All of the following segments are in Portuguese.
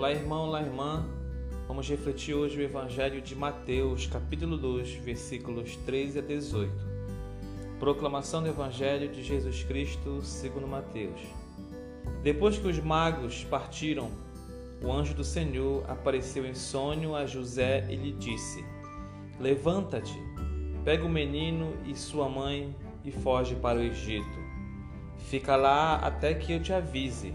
Olá, irmão, olá, irmã. Vamos refletir hoje o Evangelho de Mateus, capítulo 2, versículos 13 a 18. Proclamação do Evangelho de Jesus Cristo segundo Mateus. Depois que os magos partiram, o anjo do Senhor apareceu em sonho a José e lhe disse: Levanta-te, pega o menino e sua mãe e foge para o Egito. Fica lá até que eu te avise,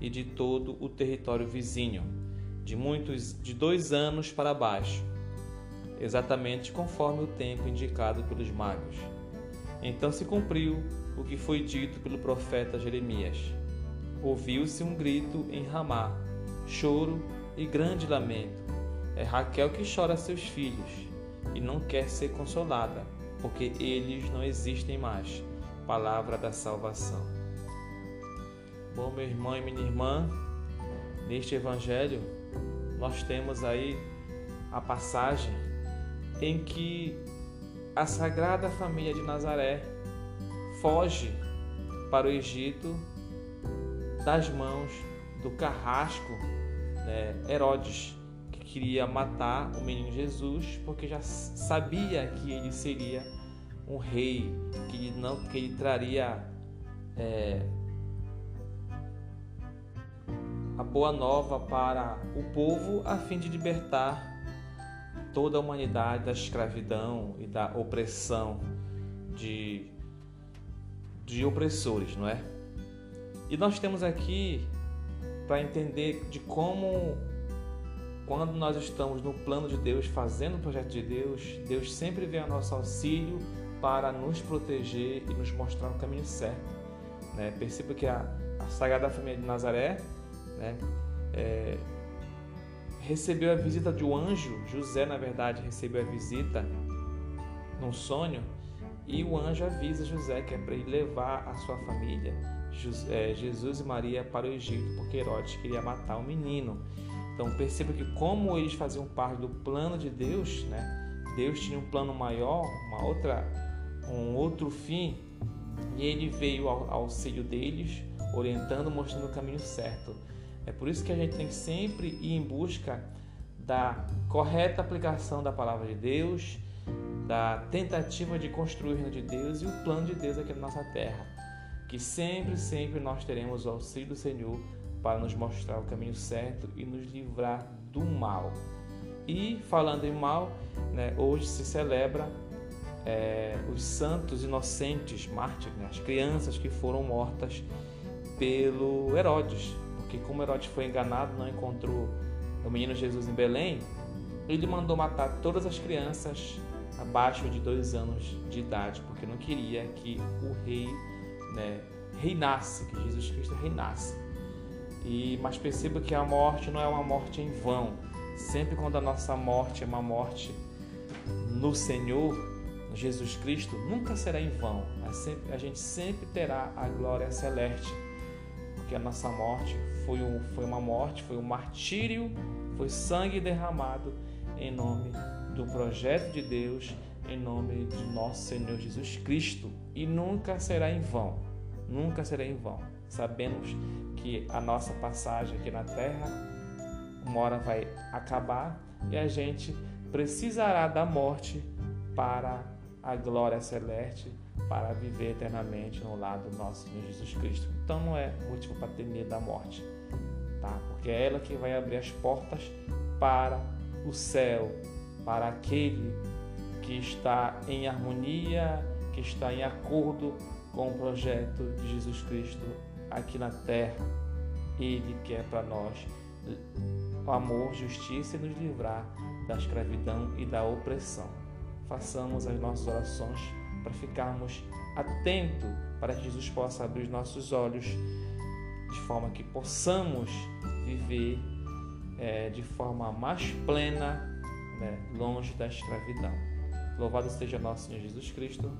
e de todo o território vizinho, de muitos de dois anos para baixo, exatamente conforme o tempo indicado pelos magos. Então se cumpriu o que foi dito pelo profeta Jeremias. Ouviu-se um grito em Ramá, choro e grande lamento é Raquel que chora seus filhos e não quer ser consolada, porque eles não existem mais. Palavra da salvação. Bom, meu irmão e minha irmã, neste evangelho nós temos aí a passagem em que a Sagrada Família de Nazaré foge para o Egito das mãos do carrasco né, Herodes queria matar o menino Jesus porque já sabia que ele seria um rei, que ele, não, que ele traria é, a boa nova para o povo a fim de libertar toda a humanidade da escravidão e da opressão de, de opressores, não é? E nós temos aqui para entender de como quando nós estamos no plano de Deus, fazendo o projeto de Deus, Deus sempre vem ao nosso auxílio para nos proteger e nos mostrar o caminho certo. Né? Perceba que a, a Sagrada Família de Nazaré né, é, recebeu a visita de um anjo, José, na verdade, recebeu a visita num sonho, e o anjo avisa José que é para ele levar a sua família, é, Jesus e Maria, para o Egito, porque Herodes queria matar o menino. Então perceba que como eles faziam parte do plano de Deus, né? Deus tinha um plano maior, uma outra, um outro fim, e ele veio ao auxílio deles, orientando, mostrando o caminho certo. É por isso que a gente tem que sempre ir em busca da correta aplicação da palavra de Deus, da tentativa de construir o reino de Deus e o plano de Deus aqui na nossa terra. Que sempre, sempre nós teremos o auxílio do Senhor para nos mostrar o caminho certo e nos livrar do mal. E falando em mal, né, hoje se celebra é, os santos inocentes mártires, né, as crianças que foram mortas pelo Herodes, porque como Herodes foi enganado, não encontrou o menino Jesus em Belém, ele mandou matar todas as crianças abaixo de dois anos de idade, porque não queria que o rei né, reinasse, que Jesus Cristo reinasse. E mas perceba que a morte não é uma morte em vão. Sempre quando a nossa morte é uma morte no Senhor, Jesus Cristo, nunca será em vão. A gente sempre terá a glória celeste, porque a nossa morte foi, um, foi uma morte, foi um martírio, foi sangue derramado em nome do projeto de Deus, em nome de nosso Senhor Jesus Cristo, e nunca será em vão. Nunca será em vão. Sabemos que a nossa passagem aqui na Terra uma hora vai acabar e a gente precisará da morte para a glória celeste, para viver eternamente no lado do nosso Senhor Jesus Cristo. Então não é motivo para ter medo da morte, tá? Porque é ela que vai abrir as portas para o céu, para aquele que está em harmonia, que está em acordo com o projeto de Jesus Cristo aqui na terra. Ele quer para nós o amor, justiça e nos livrar da escravidão e da opressão. Façamos as nossas orações para ficarmos atentos para que Jesus possa abrir os nossos olhos de forma que possamos viver é, de forma mais plena, né, longe da escravidão. Louvado seja nosso Senhor Jesus Cristo.